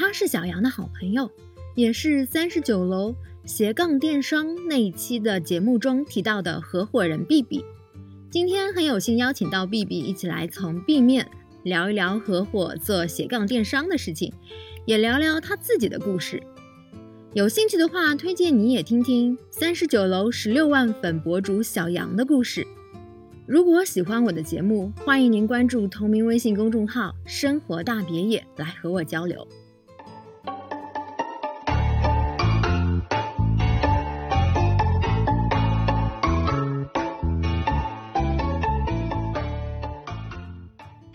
他是小杨的好朋友，也是三十九楼斜杠电商那一期的节目中提到的合伙人 B B。今天很有幸邀请到 B B 一起来从 B 面聊一聊合伙做斜杠电商的事情，也聊聊他自己的故事。有兴趣的话，推荐你也听听三十九楼十六万粉博主小杨的故事。如果喜欢我的节目，欢迎您关注同名微信公众号“生活大别野”来和我交流。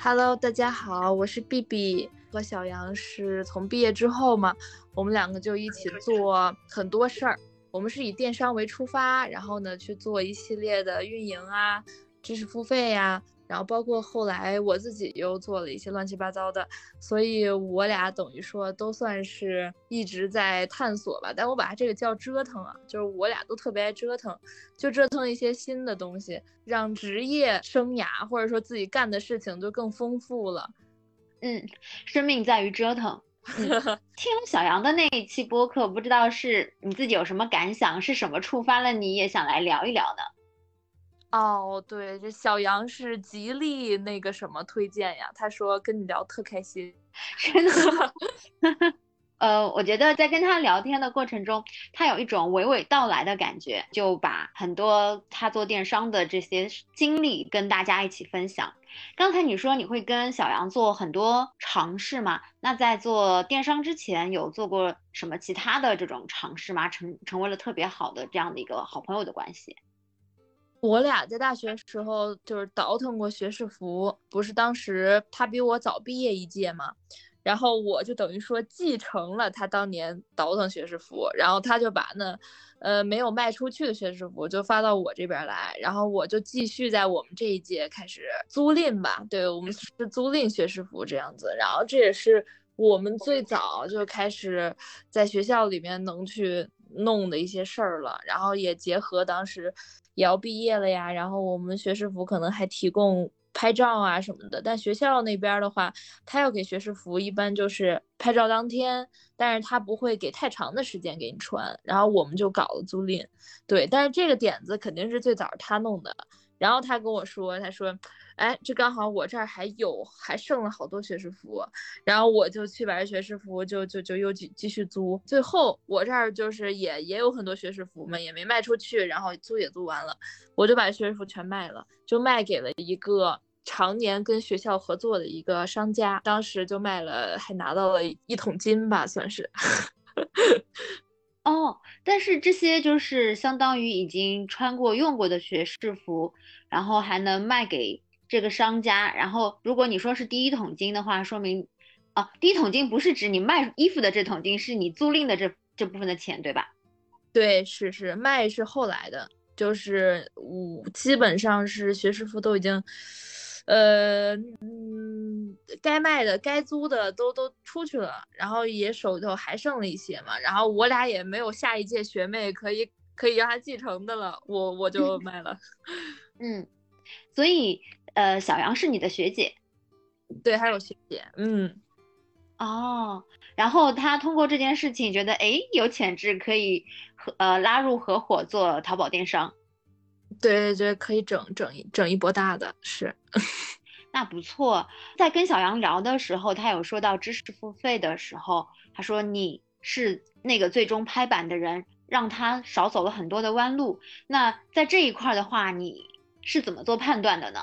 Hello，大家好，我是 B B，和小杨是从毕业之后嘛，我们两个就一起做很多事儿。我们是以电商为出发，然后呢去做一系列的运营啊。知识付费呀，然后包括后来我自己又做了一些乱七八糟的，所以我俩等于说都算是一直在探索吧。但我把它这个叫折腾啊，就是我俩都特别爱折腾，就折腾一些新的东西，让职业生涯或者说自己干的事情就更丰富了。嗯，生命在于折腾。听小杨的那一期播客，不知道是你自己有什么感想，是什么触发了你也想来聊一聊呢？哦，对，这小杨是极力那个什么推荐呀，他说跟你聊特开心，真的。呃，我觉得在跟他聊天的过程中，他有一种娓娓道来的感觉，就把很多他做电商的这些经历跟大家一起分享。刚才你说你会跟小杨做很多尝试吗？那在做电商之前有做过什么其他的这种尝试吗？成成为了特别好的这样的一个好朋友的关系。我俩在大学时候就是倒腾过学士服，不是当时他比我早毕业一届嘛，然后我就等于说继承了他当年倒腾学士服，然后他就把那，呃没有卖出去的学士服就发到我这边来，然后我就继续在我们这一届开始租赁吧，对我们是租赁学士服这样子，然后这也是我们最早就开始在学校里面能去弄的一些事儿了，然后也结合当时。也要毕业了呀，然后我们学士服可能还提供拍照啊什么的，但学校那边的话，他要给学士服，一般就是拍照当天，但是他不会给太长的时间给你穿，然后我们就搞了租赁，对，但是这个点子肯定是最早他弄的。然后他跟我说，他说，哎，这刚好我这儿还有，还剩了好多学士服，然后我就去把这学士服就就就又继继续租。最后我这儿就是也也有很多学士服嘛，也没卖出去，然后租也租完了，我就把学士服全卖了，就卖给了一个常年跟学校合作的一个商家，当时就卖了，还拿到了一桶金吧，算是。哦，但是这些就是相当于已经穿过、用过的学士服，然后还能卖给这个商家。然后，如果你说是第一桶金的话，说明，啊，第一桶金不是指你卖衣服的这桶金，是你租赁的这这部分的钱，对吧？对，是是，卖是后来的，就是我基本上是学士服都已经。呃嗯，该卖的、该租的都都出去了，然后也手头还剩了一些嘛，然后我俩也没有下一届学妹可以可以让她继承的了，我我就 卖了。嗯，所以呃，小杨是你的学姐，对，还有学姐，嗯，哦，然后他通过这件事情觉得哎有潜质，可以和呃拉入合伙做淘宝电商。对对，可以整整一整一波大的，是，那不错。在跟小杨聊的时候，他有说到知识付费的时候，他说你是那个最终拍板的人，让他少走了很多的弯路。那在这一块的话，你是怎么做判断的呢？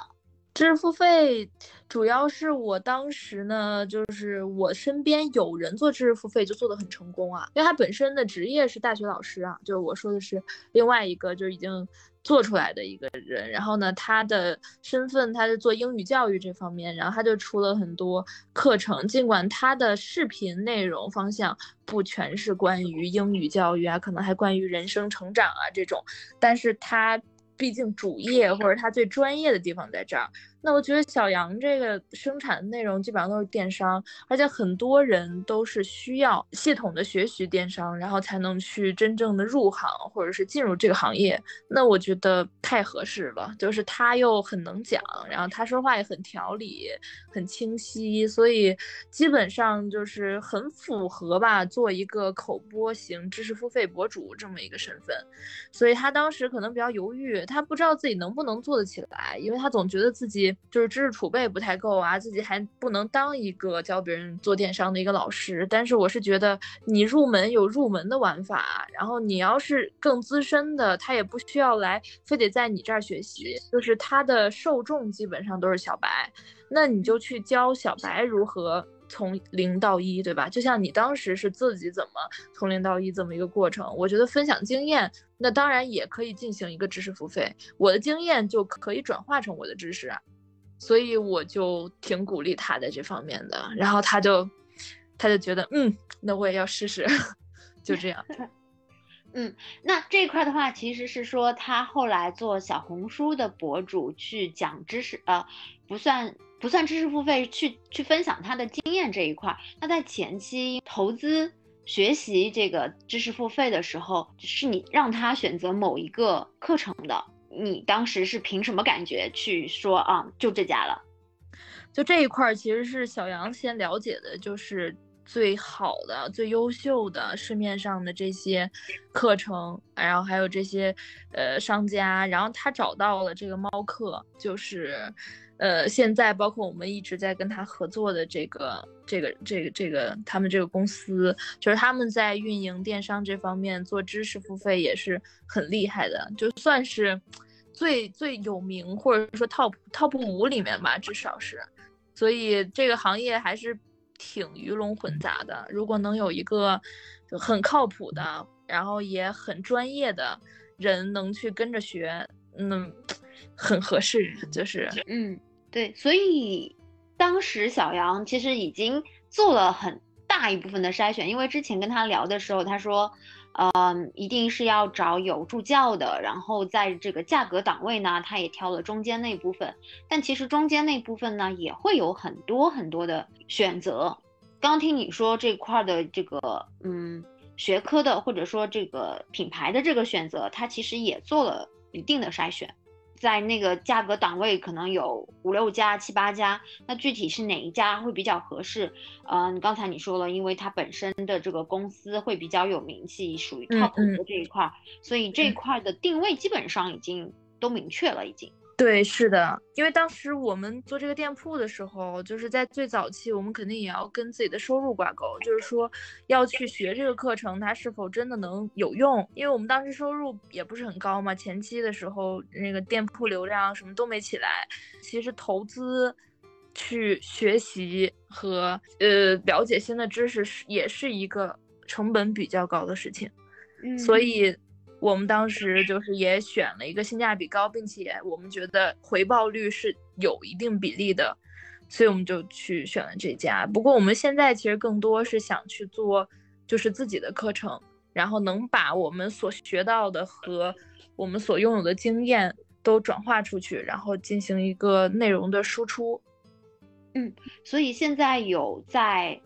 知识付费主要是我当时呢，就是我身边有人做知识付费就做得很成功啊，因为他本身的职业是大学老师啊，就是我说的是另外一个，就是已经。做出来的一个人，然后呢，他的身份他是做英语教育这方面，然后他就出了很多课程。尽管他的视频内容方向不全是关于英语教育啊，可能还关于人生成长啊这种，但是他毕竟主业或者他最专业的地方在这儿，那我觉得小杨这个生产的内容基本上都是电商，而且很多人都是需要系统的学习电商，然后才能去真正的入行或者是进入这个行业。那我觉得太合适了，就是他又很能讲，然后他说话也很条理、很清晰，所以基本上就是很符合吧，做一个口播型知识付费博主这么一个身份。所以他当时可能比较犹豫，他不知道自己能不能做得起来，因为他总觉得自己。就是知识储备不太够啊，自己还不能当一个教别人做电商的一个老师。但是我是觉得，你入门有入门的玩法，然后你要是更资深的，他也不需要来，非得在你这儿学习。就是他的受众基本上都是小白，那你就去教小白如何从零到一，对吧？就像你当时是自己怎么从零到一这么一个过程，我觉得分享经验，那当然也可以进行一个知识付费，我的经验就可以转化成我的知识啊。所以我就挺鼓励他的这方面的，然后他就，他就觉得，嗯，那我也要试试，就这样。嗯，那这一块的话，其实是说他后来做小红书的博主去讲知识，呃，不算不算知识付费，去去分享他的经验这一块。那在前期投资学习这个知识付费的时候，是你让他选择某一个课程的。你当时是凭什么感觉去说啊？就这家了？就这一块儿，其实是小杨先了解的，就是最好的、最优秀的市面上的这些课程，然后还有这些呃商家，然后他找到了这个猫课，就是呃现在包括我们一直在跟他合作的这个这个这个这个他们这个公司，就是他们在运营电商这方面做知识付费也是很厉害的，就算是。最最有名，或者说 top top 五里面吧，至少是，所以这个行业还是挺鱼龙混杂的。如果能有一个很靠谱的，然后也很专业的人能去跟着学，那很合适。就是，嗯，对。所以当时小杨其实已经做了很大一部分的筛选，因为之前跟他聊的时候，他说。嗯，一定是要找有助教的，然后在这个价格档位呢，他也挑了中间那部分。但其实中间那部分呢，也会有很多很多的选择。刚听你说这块的这个，嗯，学科的或者说这个品牌的这个选择，他其实也做了一定的筛选。在那个价格档位可能有五六家、七八家，那具体是哪一家会比较合适？嗯，刚才你说了，因为它本身的这个公司会比较有名气，属于 top 的这一块，所以这一块的定位基本上已经都明确了，已经。对，是的，因为当时我们做这个店铺的时候，就是在最早期，我们肯定也要跟自己的收入挂钩，就是说要去学这个课程，它是否真的能有用？因为我们当时收入也不是很高嘛，前期的时候那个店铺流量什么都没起来，其实投资去学习和呃了解新的知识是也是一个成本比较高的事情，所以。我们当时就是也选了一个性价比高，并且我们觉得回报率是有一定比例的，所以我们就去选了这家。不过我们现在其实更多是想去做，就是自己的课程，然后能把我们所学到的和我们所拥有的经验都转化出去，然后进行一个内容的输出。嗯，所以现在有在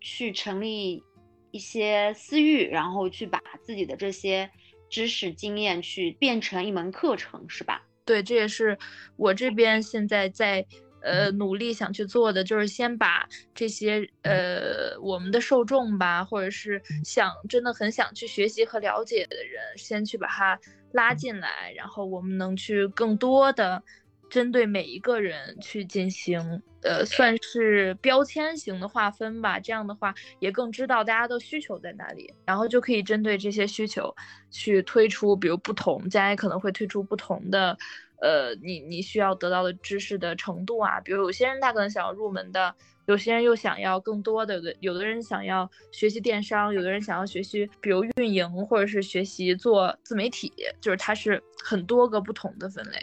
去成立一些私域，然后去把自己的这些。知识经验去变成一门课程是吧？对，这也是我这边现在在呃努力想去做的，就是先把这些呃我们的受众吧，或者是想真的很想去学习和了解的人，先去把他拉进来，然后我们能去更多的。针对每一个人去进行，呃，算是标签型的划分吧。这样的话，也更知道大家的需求在哪里，然后就可以针对这些需求去推出，比如不同，将来可能会推出不同的，呃，你你需要得到的知识的程度啊。比如有些人他可能想要入门的，有些人又想要更多的，有的人想要学习电商，有的人想要学习，比如运营或者是学习做自媒体，就是它是很多个不同的分类。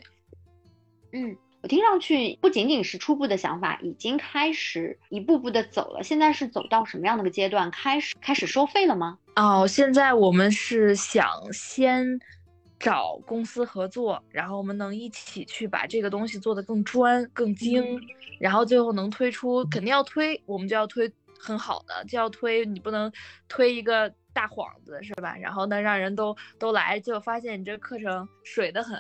嗯，我听上去不仅仅是初步的想法，已经开始一步步的走了。现在是走到什么样的个阶段？开始开始收费了吗？哦，现在我们是想先找公司合作，然后我们能一起去把这个东西做得更专、更精，然后最后能推出，肯定要推，我们就要推很好的，就要推，你不能推一个大幌子，是吧？然后呢，让人都都来，结果发现你这课程水得很，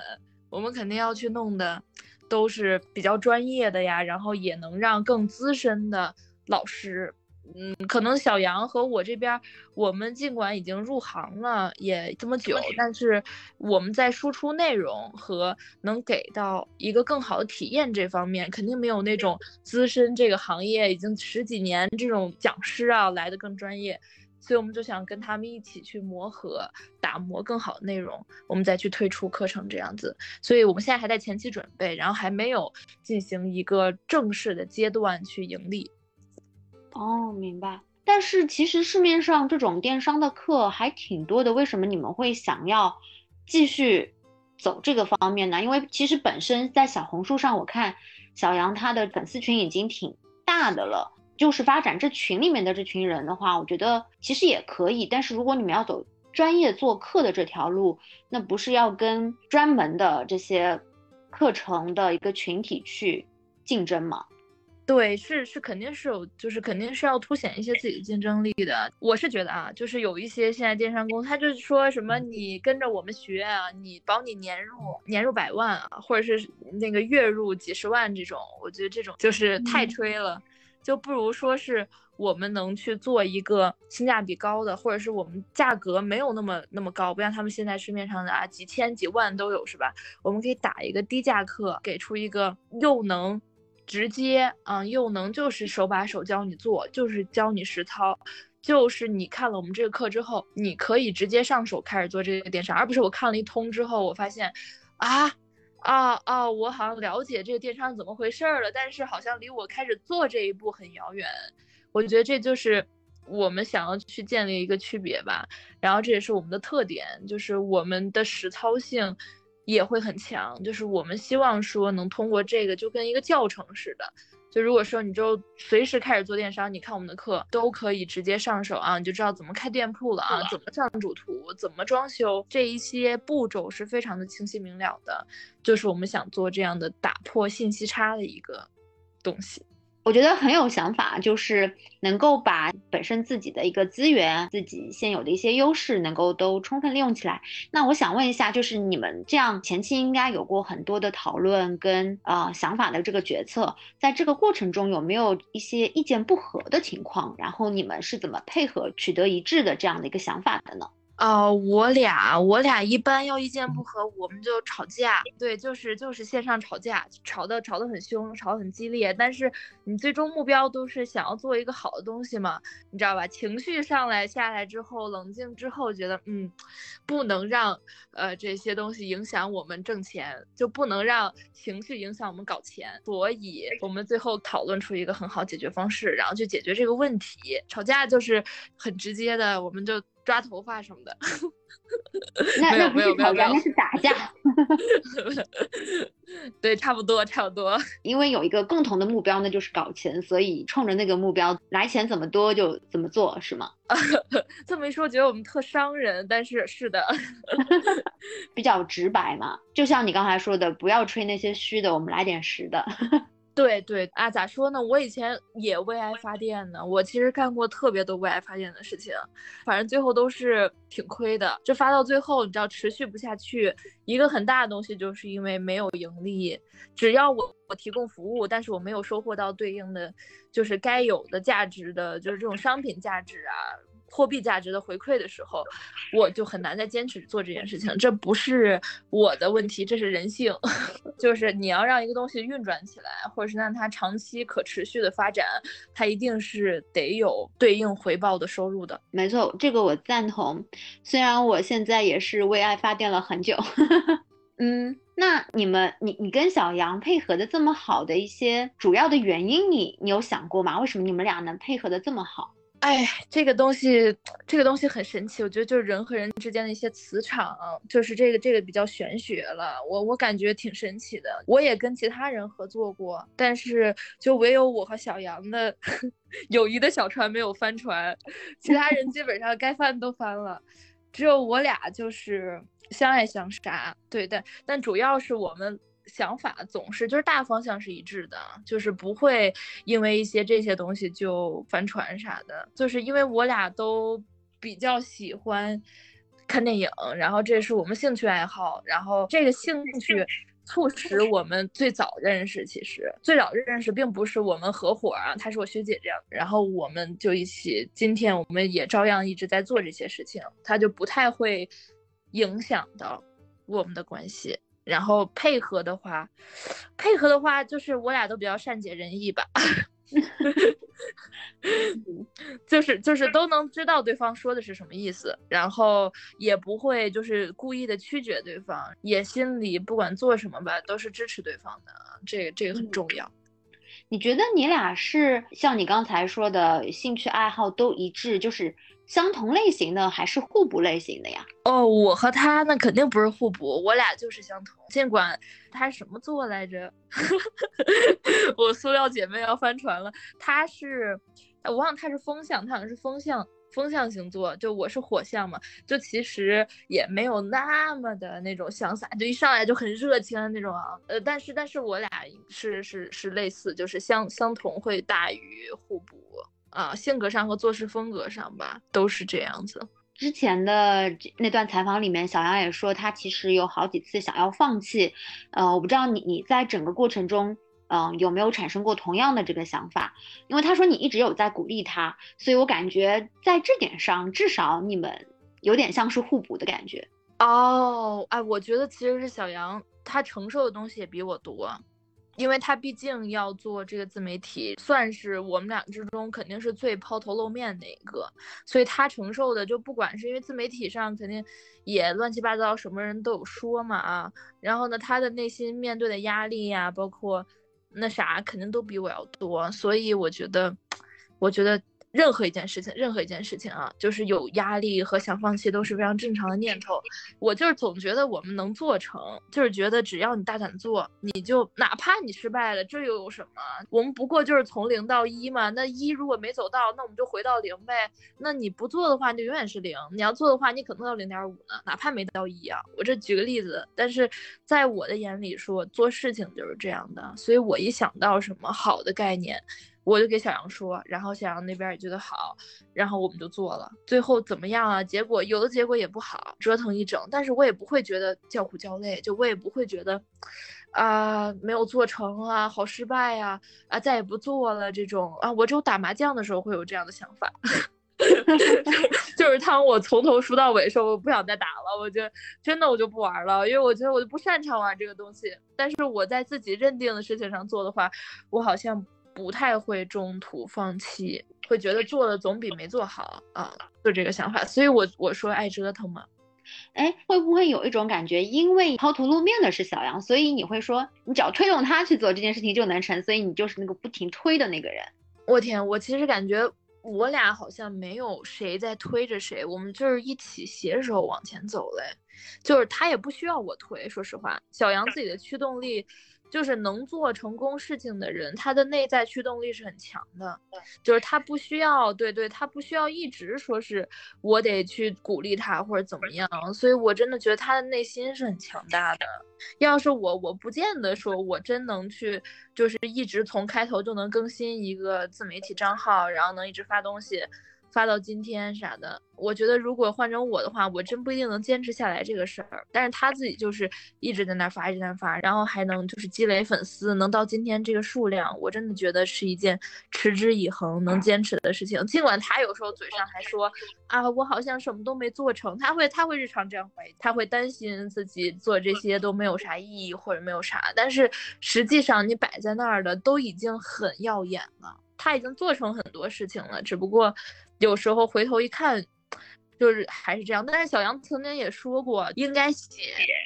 我们肯定要去弄的都是比较专业的呀，然后也能让更资深的老师。嗯，可能小杨和我这边，我们尽管已经入行了也这么久，但是我们在输出内容和能给到一个更好的体验这方面，肯定没有那种资深这个行业已经十几年这种讲师啊来的更专业。所以我们就想跟他们一起去磨合，打磨更好的内容，我们再去推出课程这样子。所以我们现在还在前期准备，然后还没有进行一个正式的阶段去盈利。哦，明白。但是其实市面上这种电商的课还挺多的，为什么你们会想要继续走这个方面呢？因为其实本身在小红书上，我看小杨他的粉丝群已经挺大的了。就是发展这群里面的这群人的话，我觉得其实也可以。但是如果你们要走专业做客的这条路，那不是要跟专门的这些课程的一个群体去竞争吗？对，是是，肯定是有，就是肯定是要凸显一些自己的竞争力的。我是觉得啊，就是有一些现在电商公司，他就是说什么你跟着我们学啊，你保你年入年入百万啊，或者是那个月入几十万这种，我觉得这种就是太吹了，就不如说是我们能去做一个性价比高的，或者是我们价格没有那么那么高，不像他们现在市面上的啊几千几万都有，是吧？我们可以打一个低价课，给出一个又能。直接啊，又能就是手把手教你做，就是教你实操，就是你看了我们这个课之后，你可以直接上手开始做这个电商，而不是我看了一通之后，我发现，啊啊啊，我好像了解这个电商怎么回事了，但是好像离我开始做这一步很遥远。我觉得这就是我们想要去建立一个区别吧，然后这也是我们的特点，就是我们的实操性。也会很强，就是我们希望说能通过这个，就跟一个教程似的。就如果说你就随时开始做电商，你看我们的课都可以直接上手啊，你就知道怎么开店铺了啊，怎么上主图，怎么装修，这一些步骤是非常的清晰明了的。就是我们想做这样的打破信息差的一个东西。我觉得很有想法，就是能够把本身自己的一个资源、自己现有的一些优势，能够都充分利用起来。那我想问一下，就是你们这样前期应该有过很多的讨论跟呃想法的这个决策，在这个过程中有没有一些意见不合的情况？然后你们是怎么配合取得一致的这样的一个想法的呢？哦，我俩我俩一般要意见不合，我们就吵架。对，就是就是线上吵架，吵得吵得很凶，吵得很激烈。但是你最终目标都是想要做一个好的东西嘛，你知道吧？情绪上来下来之后，冷静之后，觉得嗯，不能让呃这些东西影响我们挣钱，就不能让情绪影响我们搞钱。所以我们最后讨论出一个很好解决方式，然后去解决这个问题。吵架就是很直接的，我们就。抓头发什么的，那那不是吵架，那是打架。对，差不多，差不多。因为有一个共同的目标，那就是搞钱，所以冲着那个目标来钱怎么多就怎么做，是吗？这么一说，觉得我们特伤人，但是是的，比较直白嘛。就像你刚才说的，不要吹那些虚的，我们来点实的。对对啊，咋说呢？我以前也为爱发电呢。我其实干过特别多为爱发电的事情，反正最后都是挺亏的。就发到最后，你知道持续不下去，一个很大的东西就是因为没有盈利。只要我我提供服务，但是我没有收获到对应的，就是该有的价值的，就是这种商品价值啊。货币价值的回馈的时候，我就很难再坚持做这件事情。这不是我的问题，这是人性。就是你要让一个东西运转起来，或者是让它长期可持续的发展，它一定是得有对应回报的收入的。没错，这个我赞同。虽然我现在也是为爱发电了很久。嗯，那你们，你你跟小杨配合的这么好的一些主要的原因，你你有想过吗？为什么你们俩能配合的这么好？哎，这个东西，这个东西很神奇。我觉得就是人和人之间的一些磁场，就是这个这个比较玄学了。我我感觉挺神奇的。我也跟其他人合作过，但是就唯有我和小杨的 友谊的小船没有翻船，其他人基本上该翻都翻了。只有我俩就是相爱相杀。对，但但主要是我们想法总是就是大方向是一致的，就是不会因为一些这些东西就翻船啥的。就是因为我俩都比较喜欢看电影，然后这是我们兴趣爱好，然后这个兴趣。促使我们最早认识，其实最早认识并不是我们合伙啊，她是我学姐这样，然后我们就一起，今天我们也照样一直在做这些事情，她就不太会影响到我们的关系。然后配合的话，配合的话就是我俩都比较善解人意吧。就是就是都能知道对方说的是什么意思，然后也不会就是故意的曲解对方，也心里不管做什么吧，都是支持对方的，这个这个很重要。你觉得你俩是像你刚才说的兴趣爱好都一致，就是相同类型的，还是互补类型的呀？哦，我和他那肯定不是互补，我俩就是相同。尽管他什么座来着？我塑料姐妹要翻船了。他是，我忘了他是风象，他好像是风象风象星座。就我是火象嘛，就其实也没有那么的那种潇洒，就一上来就很热情的那种啊。呃，但是但是我俩是是是类似，就是相相同会大于互补啊，性格上和做事风格上吧，都是这样子。之前的那段采访里面，小杨也说他其实有好几次想要放弃。呃，我不知道你你在整个过程中，嗯，有没有产生过同样的这个想法？因为他说你一直有在鼓励他，所以我感觉在这点上，至少你们有点像是互补的感觉。哦，哎，我觉得其实是小杨他承受的东西也比我多。因为他毕竟要做这个自媒体，算是我们俩之中肯定是最抛头露面的一个，所以他承受的就不管是因为自媒体上肯定也乱七八糟，什么人都有说嘛啊，然后呢，他的内心面对的压力呀，包括那啥，肯定都比我要多，所以我觉得，我觉得。任何一件事情，任何一件事情啊，就是有压力和想放弃都是非常正常的念头。我就是总觉得我们能做成，就是觉得只要你大胆做，你就哪怕你失败了，这又有什么？我们不过就是从零到一嘛。那一如果没走到，那我们就回到零呗。那你不做的话，你就永远是零；你要做的话，你可能到零点五呢，哪怕没到一啊。我这举个例子，但是在我的眼里说，做事情就是这样的。所以我一想到什么好的概念。我就给小杨说，然后小杨那边也觉得好，然后我们就做了。最后怎么样啊？结果有的结果也不好，折腾一整。但是我也不会觉得叫苦叫累，就我也不会觉得，啊，没有做成啊，好失败呀，啊，再也不做了这种啊。我只有打麻将的时候会有这样的想法，就是当我从头输到尾的时候，我不想再打了，我就真的我就不玩了，因为我觉得我就不擅长玩这个东西。但是我在自己认定的事情上做的话，我好像。不太会中途放弃，会觉得做了总比没做好啊，就这个想法。所以，我我说爱折腾嘛。哎，会不会有一种感觉，因为抛头露面的是小杨，所以你会说，你只要推动他去做这件事情就能成，所以你就是那个不停推的那个人。我天，我其实感觉我俩好像没有谁在推着谁，我们就是一起携手往前走嘞。就是他也不需要我推，说实话，小杨自己的驱动力。就是能做成功事情的人，他的内在驱动力是很强的。就是他不需要，对对，他不需要一直说是我得去鼓励他或者怎么样。所以我真的觉得他的内心是很强大的。要是我，我不见得说我真能去，就是一直从开头就能更新一个自媒体账号，然后能一直发东西。发到今天啥的，我觉得如果换成我的话，我真不一定能坚持下来这个事儿。但是他自己就是一直在那发，一直在那发，然后还能就是积累粉丝，能到今天这个数量，我真的觉得是一件持之以恒、能坚持的事情。尽管他有时候嘴上还说啊，我好像什么都没做成，他会他会日常这样怀疑，他会担心自己做这些都没有啥意义或者没有啥，但是实际上你摆在那儿的都已经很耀眼了，他已经做成很多事情了，只不过。有时候回头一看，就是还是这样。但是小杨曾经也说过，应该写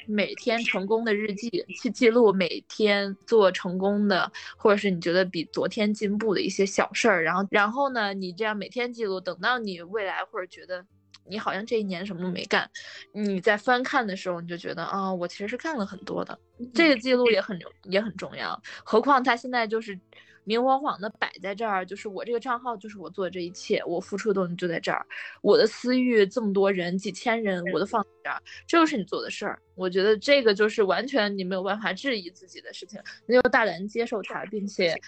每天成功的日记，去记录每天做成功的，或者是你觉得比昨天进步的一些小事儿。然后，然后呢，你这样每天记录，等到你未来或者觉得你好像这一年什么都没干，你在翻看的时候，你就觉得啊，我其实是干了很多的。这个记录也很也很重要。何况他现在就是。明晃晃的摆在这儿，就是我这个账号就是我做的这一切，我付出的东西就在这儿，我的私域这么多人几千人我都放在这儿，这就是你做的事儿。我觉得这个就是完全你没有办法质疑自己的事情，你就大胆接受它，并且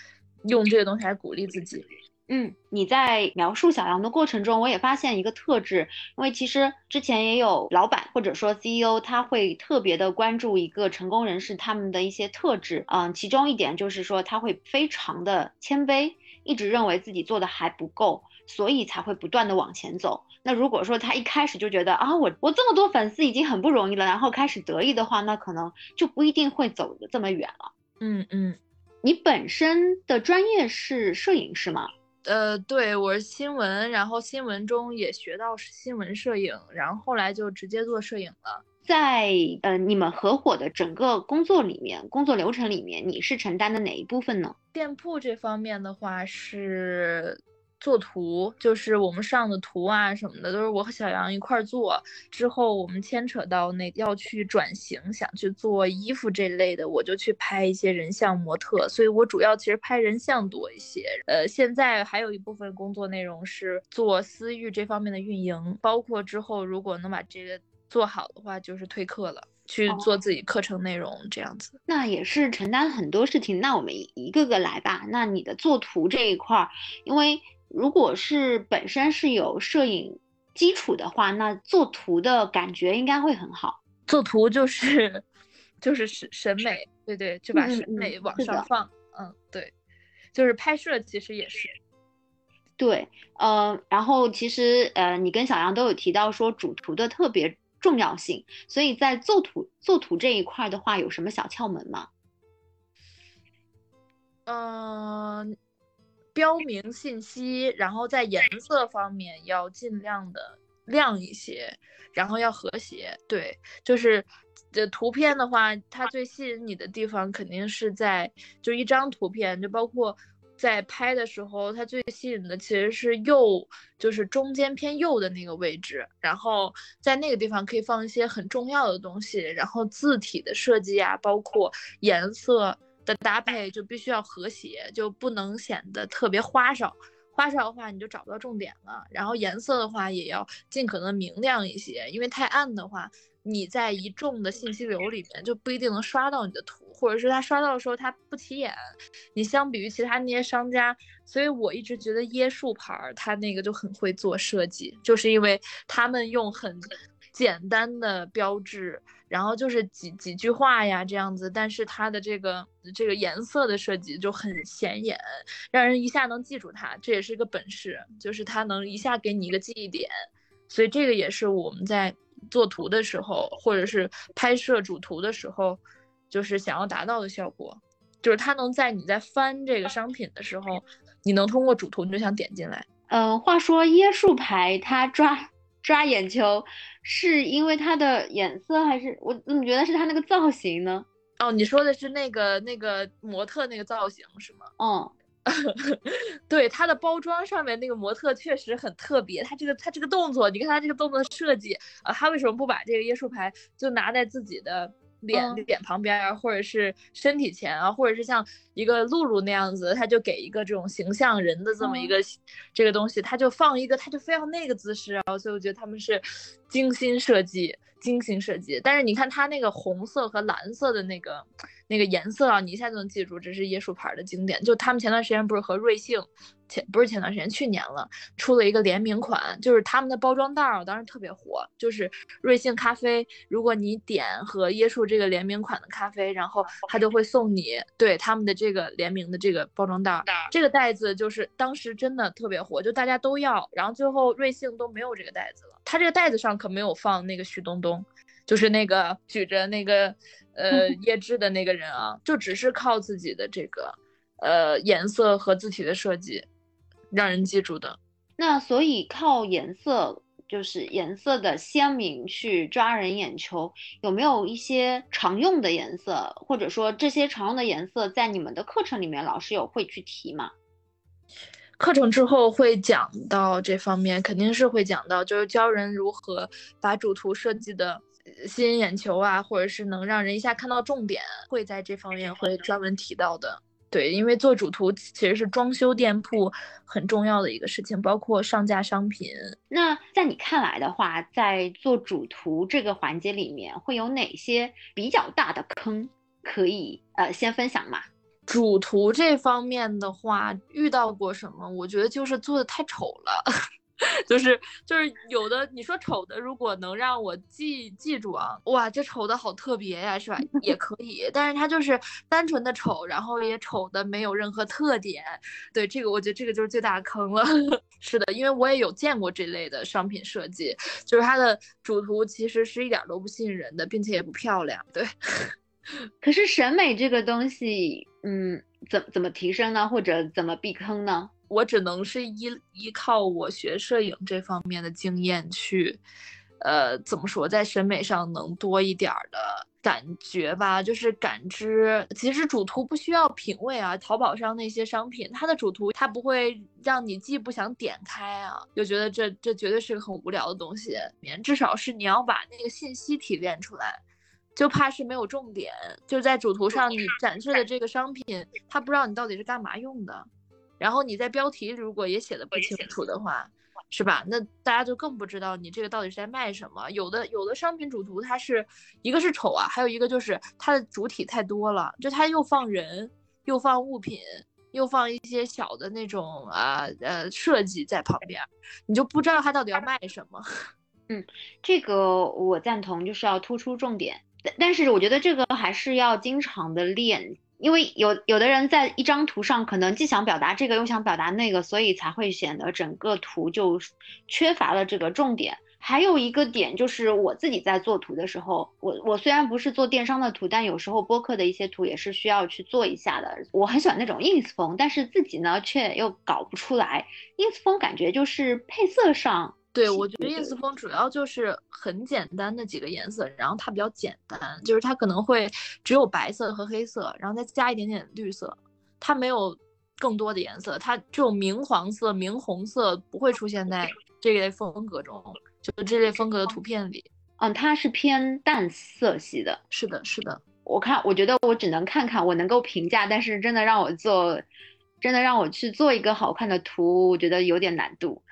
用这个东西来鼓励自己。嗯，你在描述小杨的过程中，我也发现一个特质，因为其实之前也有老板或者说 CEO，他会特别的关注一个成功人士他们的一些特质，嗯，其中一点就是说他会非常的谦卑，一直认为自己做的还不够，所以才会不断的往前走。那如果说他一开始就觉得啊，我我这么多粉丝已经很不容易了，然后开始得意的话，那可能就不一定会走的这么远了。嗯嗯，你本身的专业是摄影师吗？呃，对，我是新闻，然后新闻中也学到新闻摄影，然后后来就直接做摄影了。在呃你们合伙的整个工作里面，工作流程里面，你是承担的哪一部分呢？店铺这方面的话是。做图就是我们上的图啊什么的，都是我和小杨一块儿做。之后我们牵扯到那要去转型，想去做衣服这类的，我就去拍一些人像模特。所以我主要其实拍人像多一些。呃，现在还有一部分工作内容是做私域这方面的运营，包括之后如果能把这个做好的话，就是推课了，去做自己课程内容这样子。那也是承担很多事情。那我们一个个来吧。那你的做图这一块儿，因为。如果是本身是有摄影基础的话，那做图的感觉应该会很好。做图就是 就是审审美，对对，就把审美往上放。嗯，对，就是拍摄其实也是。对，呃，然后其实呃，你跟小杨都有提到说主图的特别重要性，所以在做图做图这一块的话，有什么小窍门吗？嗯。标明信息，然后在颜色方面要尽量的亮一些，然后要和谐。对，就是这图片的话，它最吸引你的地方肯定是在就一张图片，就包括在拍的时候，它最吸引的其实是右，就是中间偏右的那个位置，然后在那个地方可以放一些很重要的东西，然后字体的设计啊，包括颜色。的搭配就必须要和谐，就不能显得特别花哨。花哨的话，你就找不到重点了。然后颜色的话，也要尽可能明亮一些，因为太暗的话，你在一众的信息流里面就不一定能刷到你的图，或者是他刷到的时候他不起眼。你相比于其他那些商家，所以我一直觉得椰树牌儿它那个就很会做设计，就是因为他们用很简单的标志。然后就是几几句话呀，这样子，但是它的这个这个颜色的设计就很显眼，让人一下能记住它，这也是一个本事，就是它能一下给你一个记忆点，所以这个也是我们在做图的时候，或者是拍摄主图的时候，就是想要达到的效果，就是它能在你在翻这个商品的时候，你能通过主图你就想点进来。嗯，话说椰树牌它抓。抓眼球是因为它的颜色，还是我怎么觉得是它那个造型呢？哦，你说的是那个那个模特那个造型是吗？嗯，对，它的包装上面那个模特确实很特别，它这个它这个动作，你看它这个动作设计啊，它为什么不把这个椰树牌就拿在自己的？脸脸旁边啊，或者是身体前啊，或者是像一个露露那样子，他就给一个这种形象人的这么一个这个东西，他就放一个，他就非要那个姿势啊，所以我觉得他们是精心设计。精心设计，但是你看他那个红色和蓝色的那个那个颜色啊，你一下就能记住这是椰树牌的经典。就他们前段时间不是和瑞幸前不是前段时间去年了，出了一个联名款，就是他们的包装袋儿当时特别火，就是瑞幸咖啡，如果你点和椰树这个联名款的咖啡，然后他就会送你对他们的这个联名的这个包装袋儿，这个袋子就是当时真的特别火，就大家都要，然后最后瑞幸都没有这个袋子了。它这个袋子上可没有放那个许东东，就是那个举着那个呃 椰汁的那个人啊，就只是靠自己的这个呃颜色和字体的设计，让人记住的。那所以靠颜色，就是颜色的鲜明去抓人眼球，有没有一些常用的颜色，或者说这些常用的颜色在你们的课程里面，老师有会去提吗？课程之后会讲到这方面，肯定是会讲到，就是教人如何把主图设计的吸引眼球啊，或者是能让人一下看到重点，会在这方面会专门提到的。对，因为做主图其实是装修店铺很重要的一个事情，包括上架商品。那在你看来的话，在做主图这个环节里面，会有哪些比较大的坑可以呃先分享吗？主图这方面的话，遇到过什么？我觉得就是做的太丑了。就是就是有的你说丑的，如果能让我记记住啊，哇，这丑的好特别呀，是吧？也可以，但是它就是单纯的丑，然后也丑的没有任何特点。对这个，我觉得这个就是最大的坑了。是的，因为我也有见过这类的商品设计，就是它的主图其实是一点都不吸引人的，并且也不漂亮。对，可是审美这个东西，嗯，怎怎么提升呢？或者怎么避坑呢？我只能是依依靠我学摄影这方面的经验去，呃，怎么说，在审美上能多一点儿的感觉吧，就是感知。其实主图不需要品味啊，淘宝上那些商品，它的主图它不会让你既不想点开啊，又觉得这这绝对是个很无聊的东西。至少是你要把那个信息提炼出来，就怕是没有重点，就是在主图上你展示的这个商品，他不知道你到底是干嘛用的。然后你在标题如果也写的不清楚的话，是吧？那大家就更不知道你这个到底是在卖什么。有的有的商品主图它是一个是丑啊，还有一个就是它的主体太多了，就它又放人，又放物品，又放一些小的那种啊呃设计在旁边，你就不知道它到底要卖什么。嗯，这个我赞同，就是要突出重点。但但是我觉得这个还是要经常的练。因为有有的人在一张图上可能既想表达这个又想表达那个，所以才会显得整个图就缺乏了这个重点。还有一个点就是我自己在做图的时候，我我虽然不是做电商的图，但有时候播客的一些图也是需要去做一下的。我很喜欢那种 ins 风，但是自己呢却又搞不出来 ins 风，感觉就是配色上。对，我觉得 ins 风主要就是很简单的几个颜色，然后它比较简单，就是它可能会只有白色和黑色，然后再加一点点绿色，它没有更多的颜色，它这种明黄色、明红色不会出现在这类风格中，就这类风格的图片里。嗯，它是偏淡色系的。是的，是的。我看，我觉得我只能看看，我能够评价，但是真的让我做，真的让我去做一个好看的图，我觉得有点难度。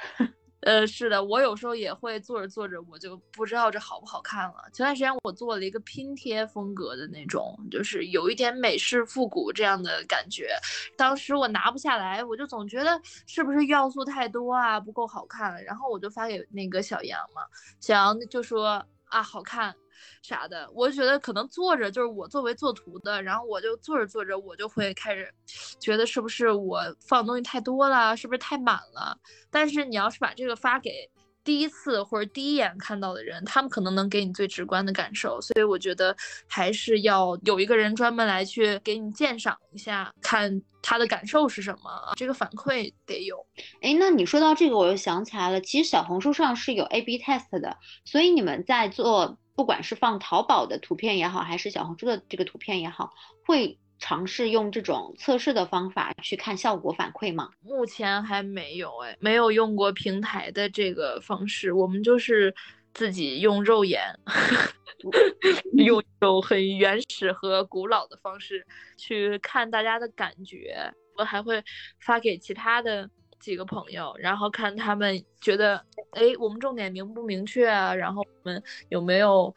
呃，是的，我有时候也会做着做着，我就不知道这好不好看了。前段时间我做了一个拼贴风格的那种，就是有一点美式复古这样的感觉。当时我拿不下来，我就总觉得是不是要素太多啊，不够好看。然后我就发给那个小杨嘛，小杨就说啊，好看。啥的，我觉得可能做着就是我作为做图的，然后我就做着做着，我就会开始觉得是不是我放东西太多了，是不是太满了？但是你要是把这个发给第一次或者第一眼看到的人，他们可能能给你最直观的感受。所以我觉得还是要有一个人专门来去给你鉴赏一下，看他的感受是什么，这个反馈得有。哎，那你说到这个，我又想起来了，其实小红书上是有 A/B test 的，所以你们在做。不管是放淘宝的图片也好，还是小红书的这个图片也好，会尝试用这种测试的方法去看效果反馈吗？目前还没有，哎，没有用过平台的这个方式，我们就是自己用肉眼，用一种很原始和古老的方式去看大家的感觉。我还会发给其他的。几个朋友，然后看他们觉得，哎，我们重点明不明确啊？然后我们有没有，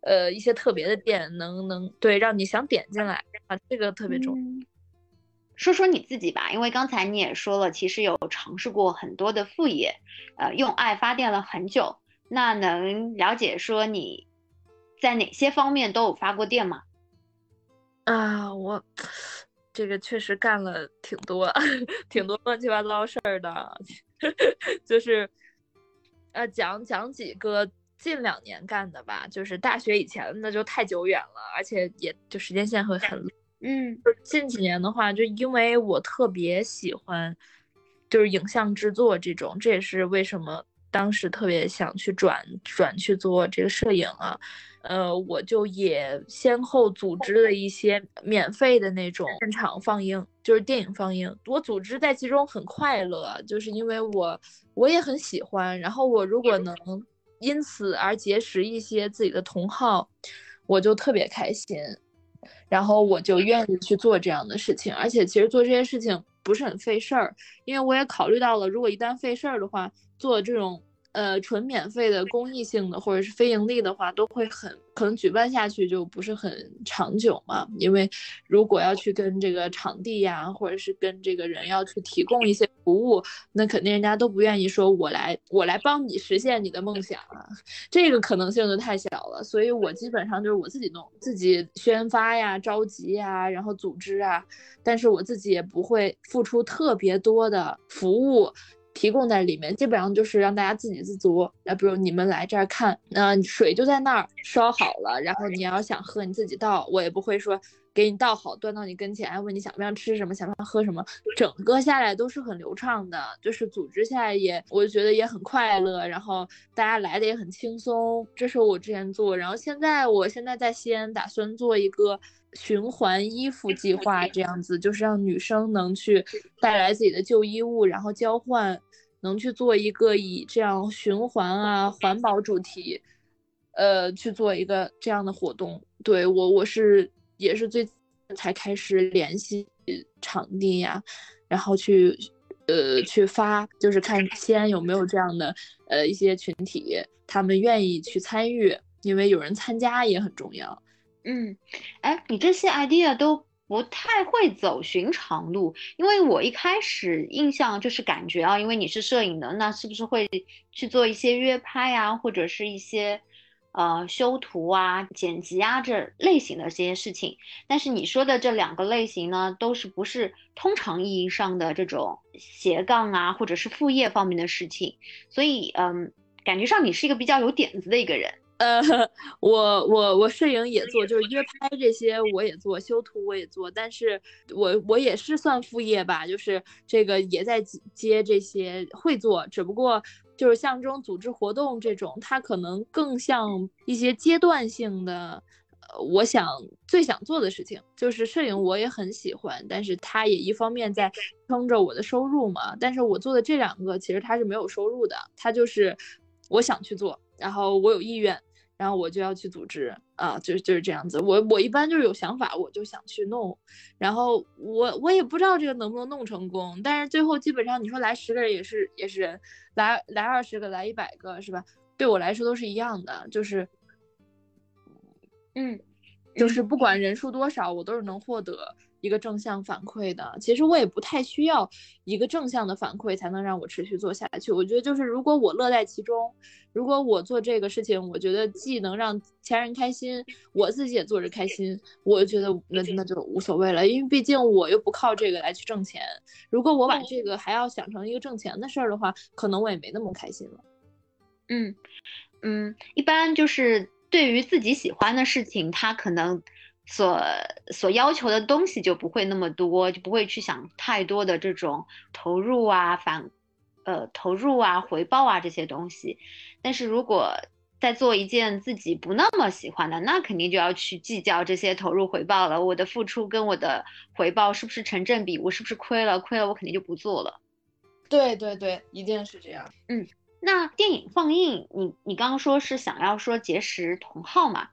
呃，一些特别的店，能能对让你想点进来啊？这个特别重要。说说你自己吧，因为刚才你也说了，其实有尝试过很多的副业，呃，用爱发电了很久。那能了解说你在哪些方面都有发过电吗？啊，我。这个确实干了挺多，挺多乱七八糟事儿的，就是，呃，讲讲几个近两年干的吧，就是大学以前那就太久远了，而且也就时间线会很，嗯，近几年的话，就因为我特别喜欢，就是影像制作这种，这也是为什么当时特别想去转转去做这个摄影啊。呃，我就也先后组织了一些免费的那种现场放映，就是电影放映。我组织在其中很快乐，就是因为我我也很喜欢。然后我如果能因此而结识一些自己的同好，我就特别开心。然后我就愿意去做这样的事情，而且其实做这些事情不是很费事儿，因为我也考虑到了，如果一旦费事儿的话，做这种。呃，纯免费的公益性的或者是非盈利的话，都会很可能举办下去就不是很长久嘛。因为如果要去跟这个场地呀，或者是跟这个人要去提供一些服务，那肯定人家都不愿意说我来我来帮你实现你的梦想啊，这个可能性就太小了。所以我基本上就是我自己弄，自己宣发呀、召集呀，然后组织啊，但是我自己也不会付出特别多的服务。提供在里面，基本上就是让大家自给自足。那比如你们来这儿看，那水就在那儿烧好了，然后你要想喝，你自己倒，我也不会说给你倒好端到你跟前，问你想不想吃什么，想不想喝什么。整个下来都是很流畅的，就是组织下来也，我觉得也很快乐，然后大家来的也很轻松。这是我之前做，然后现在我现在在西安打算做一个。循环衣服计划这样子，就是让女生能去带来自己的旧衣物，然后交换，能去做一个以这样循环啊环保主题，呃，去做一个这样的活动。对我，我是也是最才开始联系场地呀，然后去呃去发，就是看西安有没有这样的呃一些群体，他们愿意去参与，因为有人参加也很重要。嗯，哎，你这些 idea 都不太会走寻常路，因为我一开始印象就是感觉啊，因为你是摄影的，那是不是会去做一些约拍啊，或者是一些呃修图啊、剪辑啊这类型的这些事情？但是你说的这两个类型呢，都是不是通常意义上的这种斜杠啊，或者是副业方面的事情，所以嗯，感觉上你是一个比较有点子的一个人。呃，我我我摄影也做，就是约拍这些我也做，修图我也做，但是我我也是算副业吧，就是这个也在接这些会做，只不过就是像这种组织活动这种，它可能更像一些阶段性的，呃，我想最想做的事情就是摄影，我也很喜欢，但是它也一方面在撑着我的收入嘛，但是我做的这两个其实它是没有收入的，它就是我想去做，然后我有意愿。然后我就要去组织啊，就是就是这样子。我我一般就是有想法，我就想去弄。然后我我也不知道这个能不能弄成功，但是最后基本上你说来十个人也是也是人，来来二十个来一百个是吧？对我来说都是一样的，就是嗯，就是不管人数多少，我都是能获得。一个正向反馈的，其实我也不太需要一个正向的反馈才能让我持续做下去。我觉得就是如果我乐在其中，如果我做这个事情，我觉得既能让前人开心，我自己也做着开心，我觉得那那就无所谓了。因为毕竟我又不靠这个来去挣钱。如果我把这个还要想成一个挣钱的事儿的话，可能我也没那么开心了。嗯嗯，一般就是对于自己喜欢的事情，他可能。所所要求的东西就不会那么多，就不会去想太多的这种投入啊、反呃投入啊、回报啊这些东西。但是如果在做一件自己不那么喜欢的，那肯定就要去计较这些投入回报了。我的付出跟我的回报是不是成正比？我是不是亏了？亏了我肯定就不做了。对对对，一定是这样。嗯，那电影放映，你你刚刚说是想要说结识同好嘛？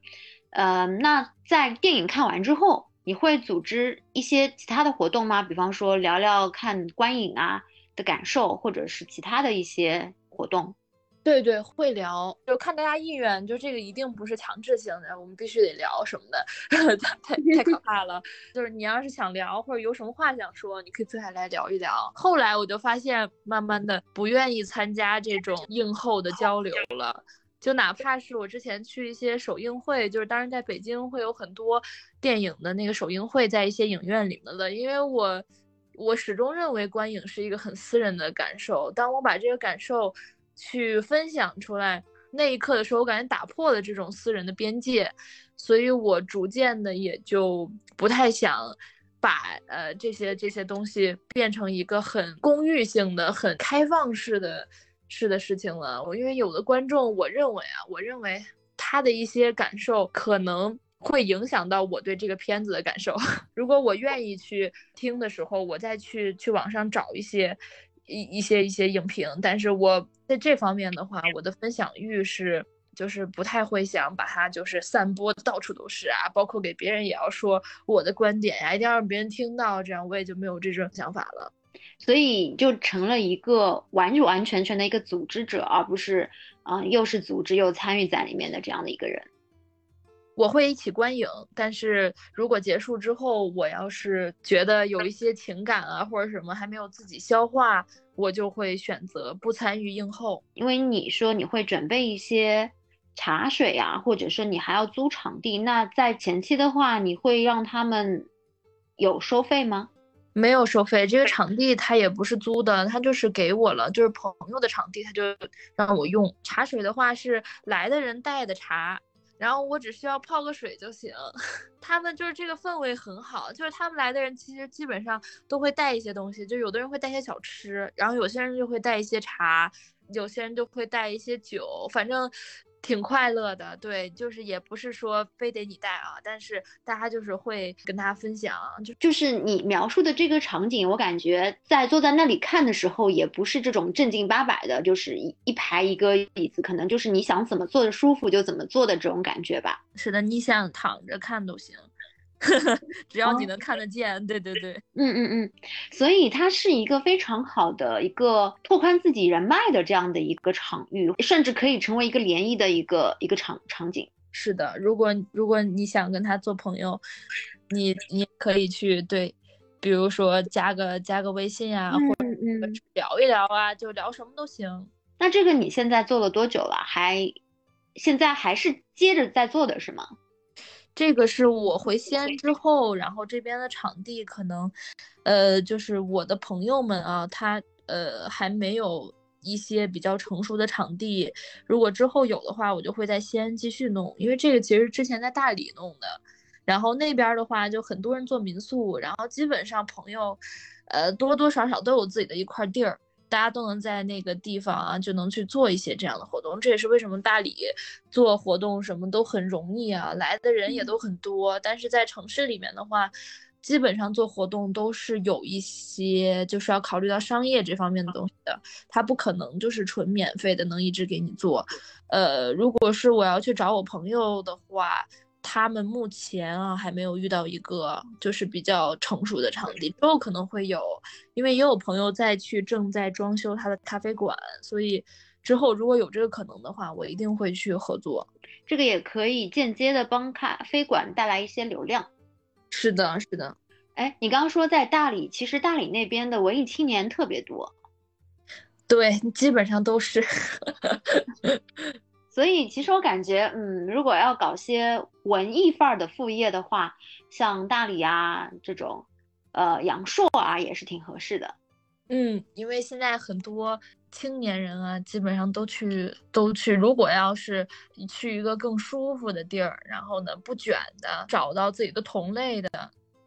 呃，那在电影看完之后，你会组织一些其他的活动吗？比方说聊聊看观影啊的感受，或者是其他的一些活动？对对，会聊，就看大家意愿，就这个一定不是强制性的，我们必须得聊什么的，太太可 怕了。就是你要是想聊，或者有什么话想说，你可以坐下来聊一聊。后来我就发现，慢慢的不愿意参加这种映后的交流了。就哪怕是我之前去一些首映会，就是当然在北京会有很多电影的那个首映会，在一些影院里面的，因为我我始终认为观影是一个很私人的感受。当我把这个感受去分享出来那一刻的时候，我感觉打破了这种私人的边界，所以我逐渐的也就不太想把呃这些这些东西变成一个很公域性的、很开放式的。是的事情了，我因为有的观众，我认为啊，我认为他的一些感受可能会影响到我对这个片子的感受。如果我愿意去听的时候，我再去去网上找一些一一些一些影评，但是我在这方面的话，我的分享欲是就是不太会想把它就是散播到处都是啊，包括给别人也要说我的观点呀，一定要让别人听到，这样我也就没有这种想法了。所以就成了一个完完全全的一个组织者，而不是啊又是组织又参与在里面的这样的一个人。我会一起观影，但是如果结束之后，我要是觉得有一些情感啊或者什么还没有自己消化，我就会选择不参与映后。因为你说你会准备一些茶水啊，或者说你还要租场地，那在前期的话，你会让他们有收费吗？没有收费，这个场地他也不是租的，他就是给我了，就是朋友的场地，他就让我用。茶水的话是来的人带的茶。然后我只需要泡个水就行，他们就是这个氛围很好，就是他们来的人其实基本上都会带一些东西，就有的人会带些小吃，然后有些人就会带一些茶，有些人就会带一些酒，反正。挺快乐的，对，就是也不是说非得你带啊，但是大家就是会跟他分享，就就是你描述的这个场景，我感觉在坐在那里看的时候，也不是这种正经八百的，就是一一排一个椅子，可能就是你想怎么坐的舒服就怎么坐的这种感觉吧。是的，你想躺着看都行。只要你能看得见，对对对，嗯嗯嗯，所以它是一个非常好的一个拓宽自己人脉的这样的一个场域，甚至可以成为一个联谊的一个一个场场景。是的，如果如果你想跟他做朋友，你你可以去对，比如说加个加个微信啊，或者聊一聊啊，就聊什么都行。那这个你现在做了多久了？还现在还是接着在做的是吗？这个是我回西安之后，然后这边的场地可能，呃，就是我的朋友们啊，他呃还没有一些比较成熟的场地。如果之后有的话，我就会在西安继续弄，因为这个其实之前在大理弄的，然后那边的话就很多人做民宿，然后基本上朋友，呃多多少少都有自己的一块地儿。大家都能在那个地方啊，就能去做一些这样的活动。这也是为什么大理做活动什么都很容易啊，来的人也都很多。但是在城市里面的话，基本上做活动都是有一些就是要考虑到商业这方面的东西的，它不可能就是纯免费的能一直给你做。呃，如果是我要去找我朋友的话。他们目前啊还没有遇到一个就是比较成熟的场地，之后可能会有，因为也有朋友在去正在装修他的咖啡馆，所以之后如果有这个可能的话，我一定会去合作。这个也可以间接的帮咖啡馆带来一些流量。是的，是的。哎，你刚刚说在大理，其实大理那边的文艺青年特别多。对，基本上都是。所以其实我感觉，嗯，如果要搞些文艺范儿的副业的话，像大理啊这种，呃，阳朔啊也是挺合适的。嗯，因为现在很多青年人啊，基本上都去都去。如果要是去一个更舒服的地儿，然后呢不卷的，找到自己的同类的。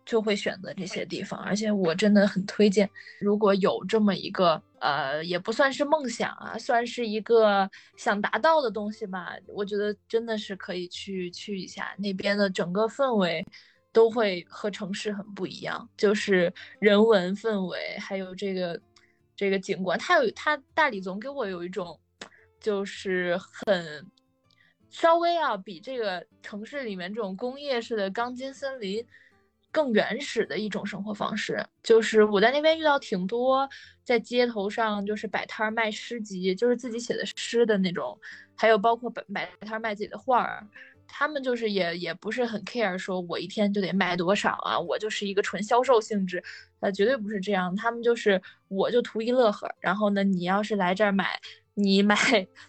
就会选择这些地方，而且我真的很推荐，如果有这么一个，呃，也不算是梦想啊，算是一个想达到的东西吧。我觉得真的是可以去去一下那边的整个氛围，都会和城市很不一样，就是人文氛围，还有这个这个景观，它有它大理总给我有一种，就是很稍微啊比这个城市里面这种工业式的钢筋森林。更原始的一种生活方式，就是我在那边遇到挺多，在街头上就是摆摊卖诗集，就是自己写的诗的那种，还有包括摆摆摊卖自己的画儿，他们就是也也不是很 care，说我一天就得卖多少啊，我就是一个纯销售性质，呃，绝对不是这样，他们就是我就图一乐呵，然后呢，你要是来这儿买，你买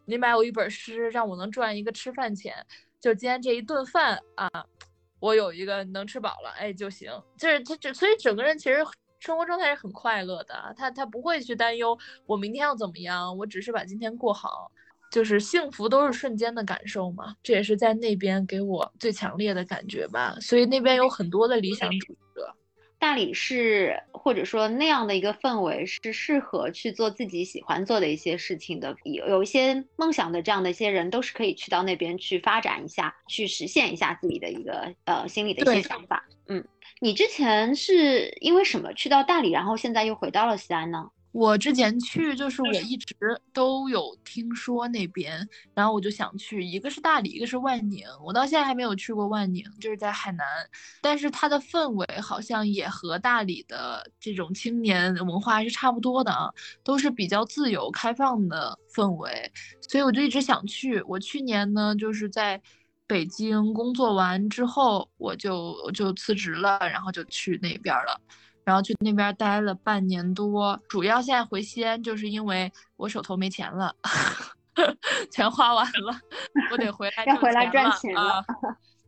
你买我一本诗，让我能赚一个吃饭钱，就今天这一顿饭啊。我有一个能吃饱了，哎就行，就是他这，所以整个人其实生活状态是很快乐的。他他不会去担忧我明天要怎么样，我只是把今天过好，就是幸福都是瞬间的感受嘛。这也是在那边给我最强烈的感觉吧。所以那边有很多的理想主义者。大理是或者说那样的一个氛围是适合去做自己喜欢做的一些事情的，有有一些梦想的这样的一些人都是可以去到那边去发展一下，去实现一下自己的一个呃心里的一些想法。嗯，你之前是因为什么去到大理，然后现在又回到了西安呢？我之前去就是我一直都有听说那边，然后我就想去，一个是大理，一个是万宁，我到现在还没有去过万宁，就是在海南，但是它的氛围好像也和大理的这种青年文化是差不多的啊，都是比较自由开放的氛围，所以我就一直想去。我去年呢就是在北京工作完之后，我就我就辞职了，然后就去那边了。然后去那边待了半年多，主要现在回西安就是因为我手头没钱了，钱花完了，我得回来要回来赚钱了。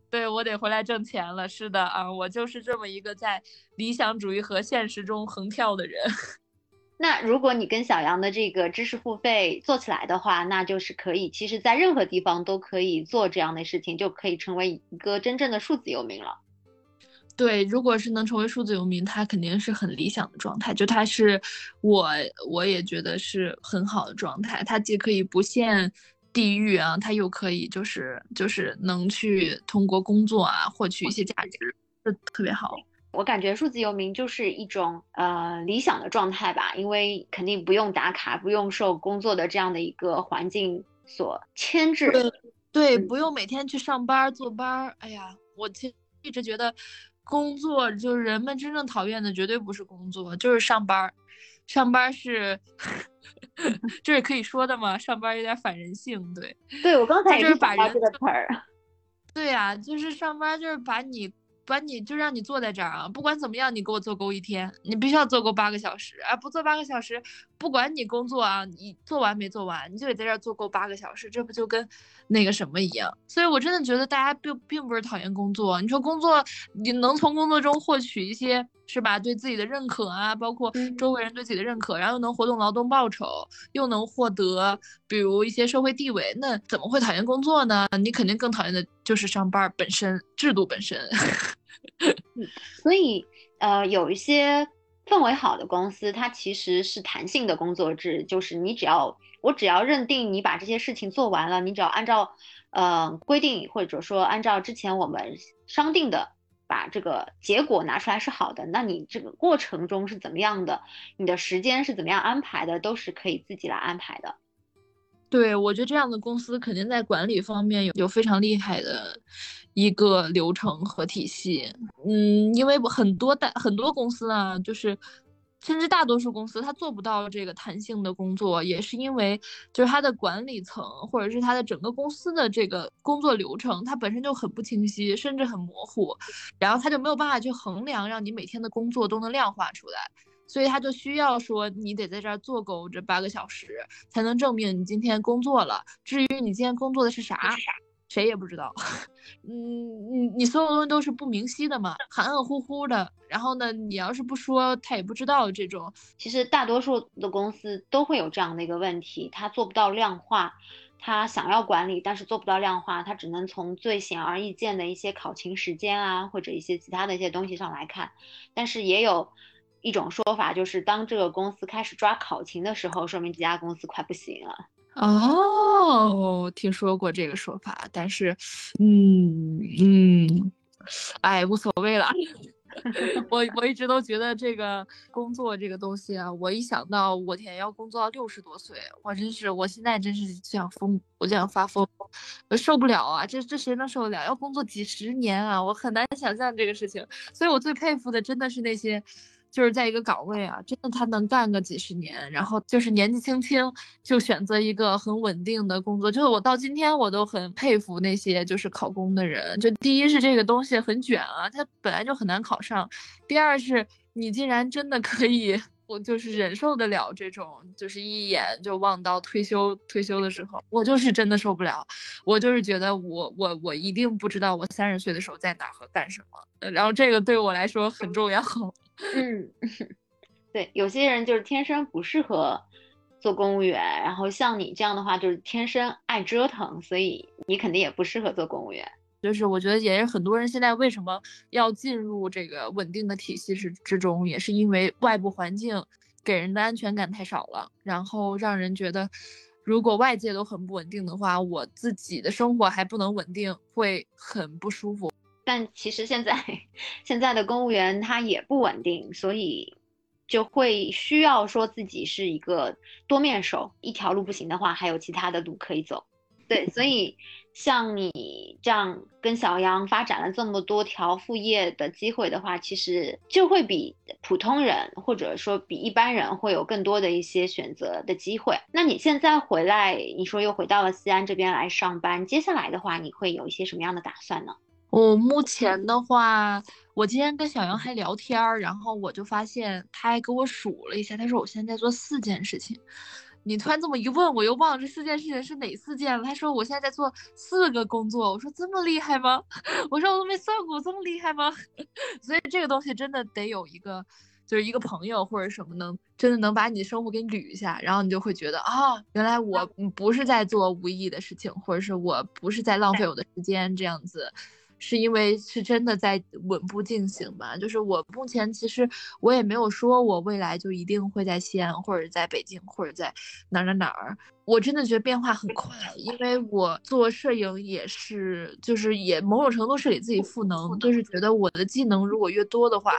对，我得回来挣钱了。是的啊，我就是这么一个在理想主义和现实中横跳的人。那如果你跟小杨的这个知识付费做起来的话，那就是可以，其实在任何地方都可以做这样的事情，就可以成为一个真正的数字游民了。对，如果是能成为数字游民，他肯定是很理想的状态。就他是我，我也觉得是很好的状态。他既可以不限地域啊，他又可以就是就是能去通过工作啊获取一些价值，这特别好。我感觉数字游民就是一种呃理想的状态吧，因为肯定不用打卡，不用受工作的这样的一个环境所牵制。对，不用每天去上班坐班。哎呀，我其实一直觉得。工作就是人们真正讨厌的，绝对不是工作，就是上班儿。上班是，这是可以说的吗？上班有点反人性，对。对我刚才就是把人这个词儿。对呀，就是上班就是把你。把你就让你坐在这儿啊，不管怎么样，你给我做够一天，你必须要做够八个小时啊！不做八个小时，不管你工作啊，你做完没做完，你就得在这儿做够八个小时，这不就跟那个什么一样？所以我真的觉得大家并并不是讨厌工作，你说工作你能从工作中获取一些是吧？对自己的认可啊，包括周围人对自己的认可，然后又能活动劳动报酬，又能获得比如一些社会地位，那怎么会讨厌工作呢？你肯定更讨厌的就是上班本身制度本身。所以，呃，有一些氛围好的公司，它其实是弹性的工作制，就是你只要我只要认定你把这些事情做完了，你只要按照呃规定，或者说按照之前我们商定的，把这个结果拿出来是好的，那你这个过程中是怎么样的，你的时间是怎么样安排的，都是可以自己来安排的。对，我觉得这样的公司肯定在管理方面有有非常厉害的。一个流程和体系，嗯，因为很多大很多公司啊，就是甚至大多数公司，它做不到这个弹性的工作，也是因为就是它的管理层或者是它的整个公司的这个工作流程，它本身就很不清晰，甚至很模糊，然后它就没有办法去衡量，让你每天的工作都能量化出来，所以他就需要说你得在这儿做够这八个小时，才能证明你今天工作了。至于你今天工作的是啥？谁也不知道，嗯，你你所有东西都是不明晰的嘛，含含糊糊的。然后呢，你要是不说，他也不知道这种。其实大多数的公司都会有这样的一个问题，他做不到量化，他想要管理，但是做不到量化，他只能从最显而易见的一些考勤时间啊，或者一些其他的一些东西上来看。但是也有一种说法，就是当这个公司开始抓考勤的时候，说明这家公司快不行了。哦，听说过这个说法，但是，嗯嗯，哎，无所谓了。我我一直都觉得这个工作这个东西啊，我一想到我天要工作到六十多岁，我真是，我现在真是就想疯，我就想发疯，我受不了啊！这这谁能受得了？要工作几十年啊，我很难想象这个事情。所以我最佩服的真的是那些。就是在一个岗位啊，真的他能干个几十年，然后就是年纪轻轻就选择一个很稳定的工作，就是我到今天我都很佩服那些就是考公的人。就第一是这个东西很卷啊，它本来就很难考上；第二是你竟然真的可以，我就是忍受得了这种，就是一眼就望到退休退休的时候，我就是真的受不了，我就是觉得我我我一定不知道我三十岁的时候在哪和干什么，然后这个对我来说很重要。嗯，对，有些人就是天生不适合做公务员，然后像你这样的话，就是天生爱折腾，所以你肯定也不适合做公务员。就是我觉得也是很多人现在为什么要进入这个稳定的体系之之中，也是因为外部环境给人的安全感太少了，然后让人觉得如果外界都很不稳定的话，我自己的生活还不能稳定，会很不舒服。但其实现在，现在的公务员他也不稳定，所以就会需要说自己是一个多面手，一条路不行的话，还有其他的路可以走。对，所以像你这样跟小杨发展了这么多条副业的机会的话，其实就会比普通人或者说比一般人会有更多的一些选择的机会。那你现在回来，你说又回到了西安这边来上班，接下来的话，你会有一些什么样的打算呢？我目前的话，我今天跟小杨还聊天儿，然后我就发现他还给我数了一下，他说我现在在做四件事情。你突然这么一问，我又忘了这四件事情是哪四件了。他说我现在在做四个工作，我说这么厉害吗？我说我都没算过，这么厉害吗？所以这个东西真的得有一个，就是一个朋友或者什么能真的能把你的生活给你捋一下，然后你就会觉得啊，原来我不是在做无意义的事情，或者是我不是在浪费我的时间这样子。是因为是真的在稳步进行吧，就是我目前其实我也没有说我未来就一定会在西安或者在北京或者在哪儿哪儿哪儿，我真的觉得变化很快，因为我做摄影也是，就是也某种程度是给自己赋能，就是觉得我的技能如果越多的话。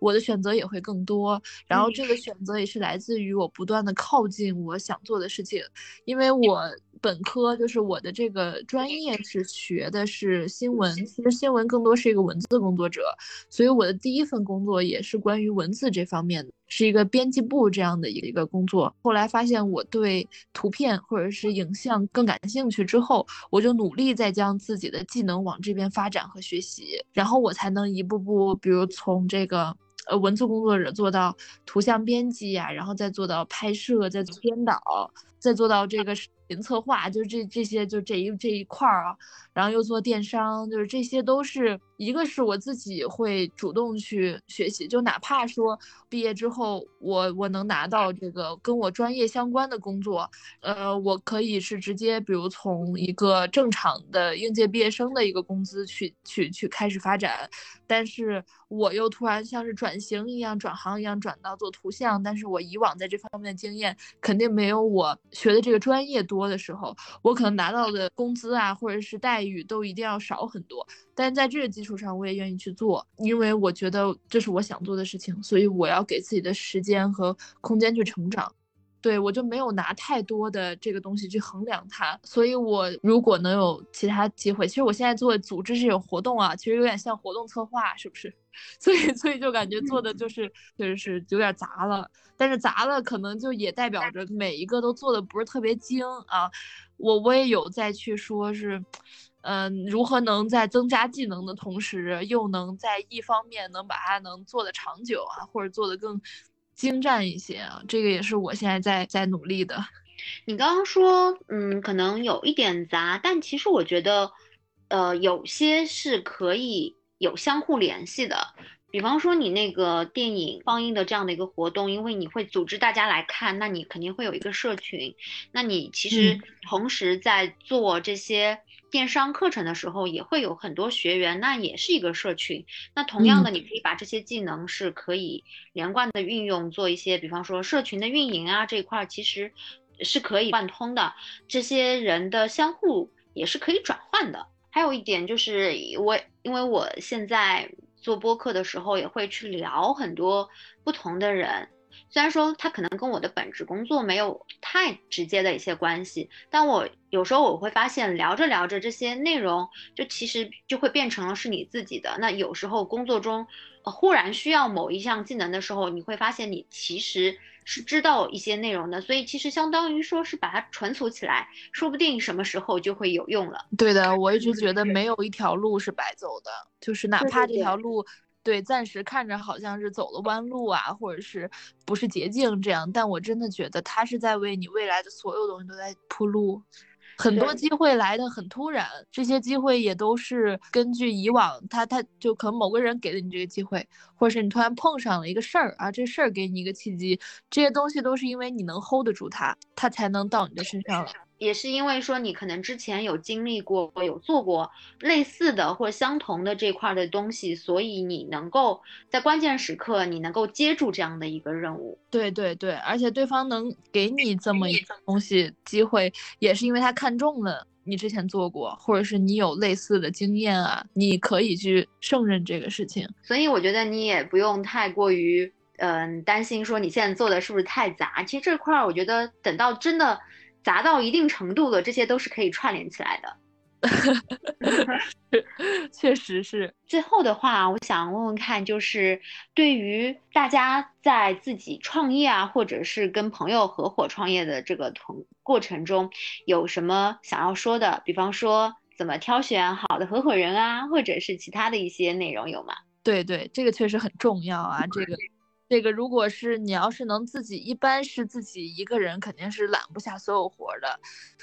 我的选择也会更多，然后这个选择也是来自于我不断的靠近我想做的事情，因为我本科就是我的这个专业是学的是新闻，其实新闻更多是一个文字工作者，所以我的第一份工作也是关于文字这方面的，是一个编辑部这样的一个工作。后来发现我对图片或者是影像更感兴趣之后，我就努力在将自己的技能往这边发展和学习，然后我才能一步步，比如从这个。呃，文字工作者做到图像编辑呀，然后再做到拍摄，再做编导，再做到这个视云策划，就是这这些就这一这一块儿啊，然后又做电商，就是这些都是一个是我自己会主动去学习，就哪怕说毕业之后我我能拿到这个跟我专业相关的工作，呃，我可以是直接比如从一个正常的应届毕业生的一个工资去去去开始发展，但是。我又突然像是转型一样、转行一样转到做图像，但是我以往在这方面的经验肯定没有我学的这个专业多的时候，我可能拿到的工资啊或者是待遇都一定要少很多。但在这个基础上，我也愿意去做，因为我觉得这是我想做的事情，所以我要给自己的时间和空间去成长。对我就没有拿太多的这个东西去衡量它，所以我如果能有其他机会，其实我现在做组织这种活动啊，其实有点像活动策划，是不是？所以所以就感觉做的就是就是有点杂了，但是杂了可能就也代表着每一个都做的不是特别精啊。我我也有再去说是，嗯，如何能在增加技能的同时，又能在一方面能把它能做的长久啊，或者做的更。精湛一些啊，这个也是我现在在在努力的。你刚刚说，嗯，可能有一点杂，但其实我觉得，呃，有些是可以有相互联系的。比方说，你那个电影放映的这样的一个活动，因为你会组织大家来看，那你肯定会有一个社群。那你其实同时在做这些。电商课程的时候也会有很多学员，那也是一个社群。那同样的，你可以把这些技能是可以连贯的运用，做一些，比方说社群的运营啊这一块，其实是可以贯通的。这些人的相互也是可以转换的。还有一点就是，我因为我现在做播客的时候，也会去聊很多不同的人。虽然说它可能跟我的本职工作没有太直接的一些关系，但我有时候我会发现聊着聊着这些内容，就其实就会变成了是你自己的。那有时候工作中忽然需要某一项技能的时候，你会发现你其实是知道一些内容的，所以其实相当于说是把它存储起来，说不定什么时候就会有用了。对的，我一直觉得没有一条路是白走的，就是哪怕这条路。对，暂时看着好像是走了弯路啊，或者是不是捷径这样，但我真的觉得他是在为你未来的所有东西都在铺路。很多机会来的很突然，这些机会也都是根据以往他他就可能某个人给了你这个机会，或者是你突然碰上了一个事儿啊，这事儿给你一个契机，这些东西都是因为你能 hold 得住它，它才能到你的身上了。也是因为说你可能之前有经历过、有做过类似的或相同的这块的东西，所以你能够在关键时刻你能够接住这样的一个任务。对对对，而且对方能给你这么一个东西机会，也是因为他看中了你之前做过，或者是你有类似的经验啊，你可以去胜任这个事情。所以我觉得你也不用太过于。嗯，担心说你现在做的是不是太杂？其实这块儿，我觉得等到真的杂到一定程度了，这些都是可以串联起来的。确实是。最后的话，我想问问看，就是对于大家在自己创业啊，或者是跟朋友合伙创业的这个同过程中，有什么想要说的？比方说，怎么挑选好的合伙人啊，或者是其他的一些内容有吗？对对，这个确实很重要啊，这个。这个如果是你要是能自己，一般是自己一个人肯定是揽不下所有活的，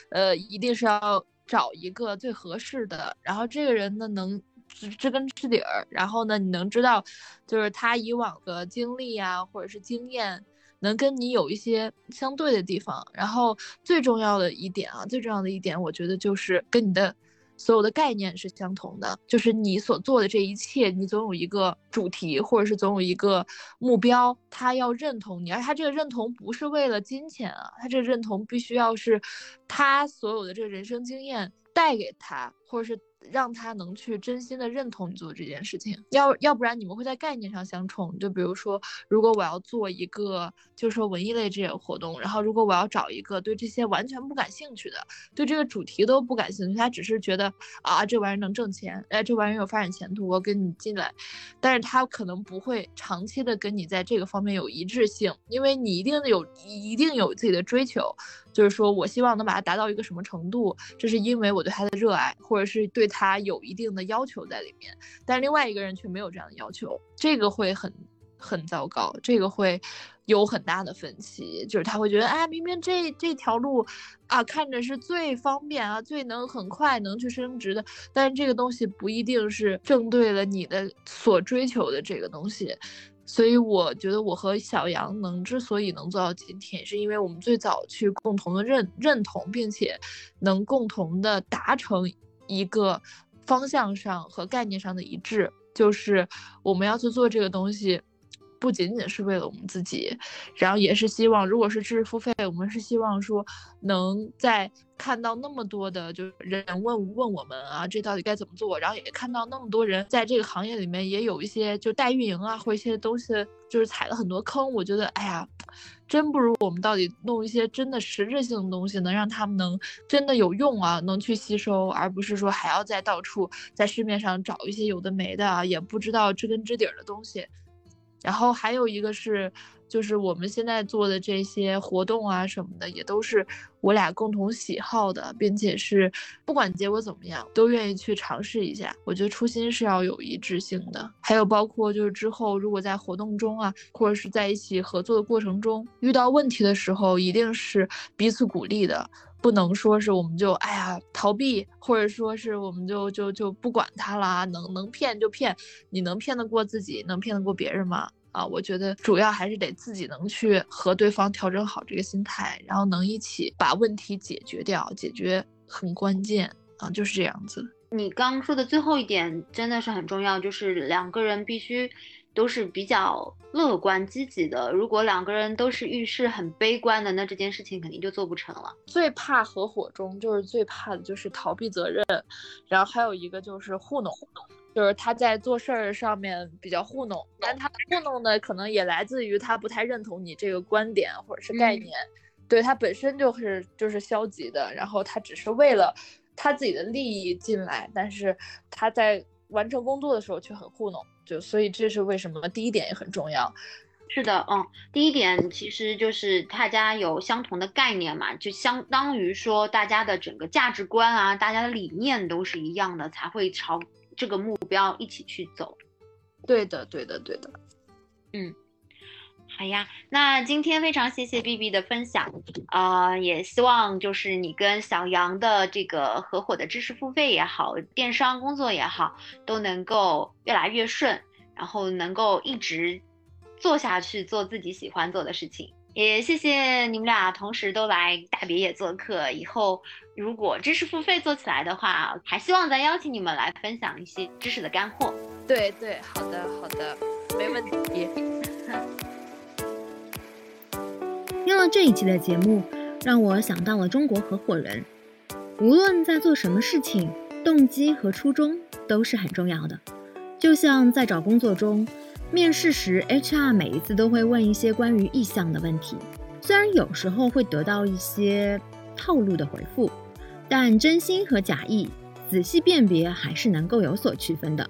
呃，一定是要找一个最合适的，然后这个人呢能知知根知底儿，然后呢你能知道，就是他以往的经历啊或者是经验，能跟你有一些相对的地方，然后最重要的一点啊，最重要的一点，我觉得就是跟你的。所有的概念是相同的，就是你所做的这一切，你总有一个主题，或者是总有一个目标，他要认同你，而他这个认同不是为了金钱啊，他这个认同必须要是他所有的这个人生经验带给他，或者是。让他能去真心的认同你做这件事情，要要不然你们会在概念上相冲。就比如说，如果我要做一个，就是说文艺类这些活动，然后如果我要找一个对这些完全不感兴趣的，对这个主题都不感兴趣，他只是觉得啊这玩意儿能挣钱，哎这玩意儿有发展前途，我跟你进来，但是他可能不会长期的跟你在这个方面有一致性，因为你一定有一定有自己的追求。就是说我希望能把它达到一个什么程度，这是因为我对它的热爱，或者是对他有一定的要求在里面。但另外一个人却没有这样的要求，这个会很很糟糕，这个会有很大的分歧。就是他会觉得，哎，明明这这条路啊，看着是最方便啊，最能很快能去升职的，但是这个东西不一定是正对了你的所追求的这个东西。所以我觉得我和小杨能之所以能做到今天，是因为我们最早去共同的认认同，并且能共同的达成一个方向上和概念上的一致，就是我们要去做这个东西，不仅仅是为了我们自己，然后也是希望，如果是知识付费，我们是希望说能在。看到那么多的就人问问我们啊，这到底该怎么做？然后也看到那么多人在这个行业里面也有一些就代运营啊，或一些东西就是踩了很多坑。我觉得，哎呀，真不如我们到底弄一些真的实质性的东西，能让他们能真的有用啊，能去吸收，而不是说还要在到处在市面上找一些有的没的啊，也不知道知根知底儿的东西。然后还有一个是。就是我们现在做的这些活动啊什么的，也都是我俩共同喜好的，并且是不管结果怎么样，都愿意去尝试一下。我觉得初心是要有一致性的。还有包括就是之后如果在活动中啊，或者是在一起合作的过程中遇到问题的时候，一定是彼此鼓励的，不能说是我们就哎呀逃避，或者说是我们就就就不管他了，能能骗就骗，你能骗得过自己，能骗得过别人吗？啊，我觉得主要还是得自己能去和对方调整好这个心态，然后能一起把问题解决掉，解决很关键啊，就是这样子。你刚说的最后一点真的是很重要，就是两个人必须都是比较乐观积极的。如果两个人都是遇事很悲观的，那这件事情肯定就做不成了。最怕合伙中就是最怕的就是逃避责任，然后还有一个就是糊弄。就是他在做事儿上面比较糊弄，但他糊弄的可能也来自于他不太认同你这个观点或者是概念，对他本身就是就是消极的，然后他只是为了他自己的利益进来，但是他在完成工作的时候却很糊弄，就所以这是为什么第一点也很重要。是的，嗯，第一点其实就是大家有相同的概念嘛，就相当于说大家的整个价值观啊，大家的理念都是一样的，才会朝。这个目标一起去走，对的，对的，对的，嗯，好呀，那今天非常谢谢 B B 的分享，啊，也希望就是你跟小杨的这个合伙的知识付费也好，电商工作也好，都能够越来越顺，然后能够一直做下去，做自己喜欢做的事情。也谢谢你们俩同时都来大别野做客。以后如果知识付费做起来的话，还希望再邀请你们来分享一些知识的干货。对对，好的好的，没问题。听了这一期的节目，让我想到了中国合伙人。无论在做什么事情，动机和初衷都是很重要的。就像在找工作中。面试时，HR 每一次都会问一些关于意向的问题，虽然有时候会得到一些套路的回复，但真心和假意仔细辨别还是能够有所区分的。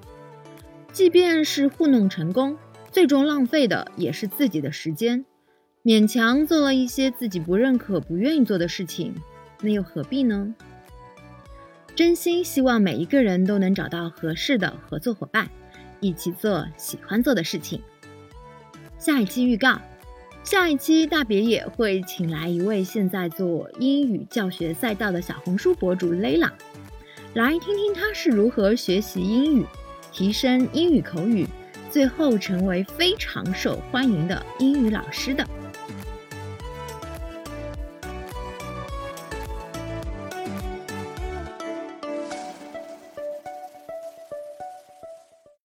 即便是糊弄成功，最终浪费的也是自己的时间。勉强做了一些自己不认可、不愿意做的事情，那又何必呢？真心希望每一个人都能找到合适的合作伙伴，一起做喜欢做的事情。下一期预告：下一期大别野会请来一位现在做英语教学赛道的小红书博主 Layla，来听听他是如何学习英语、提升英语口语，最后成为非常受欢迎的英语老师的。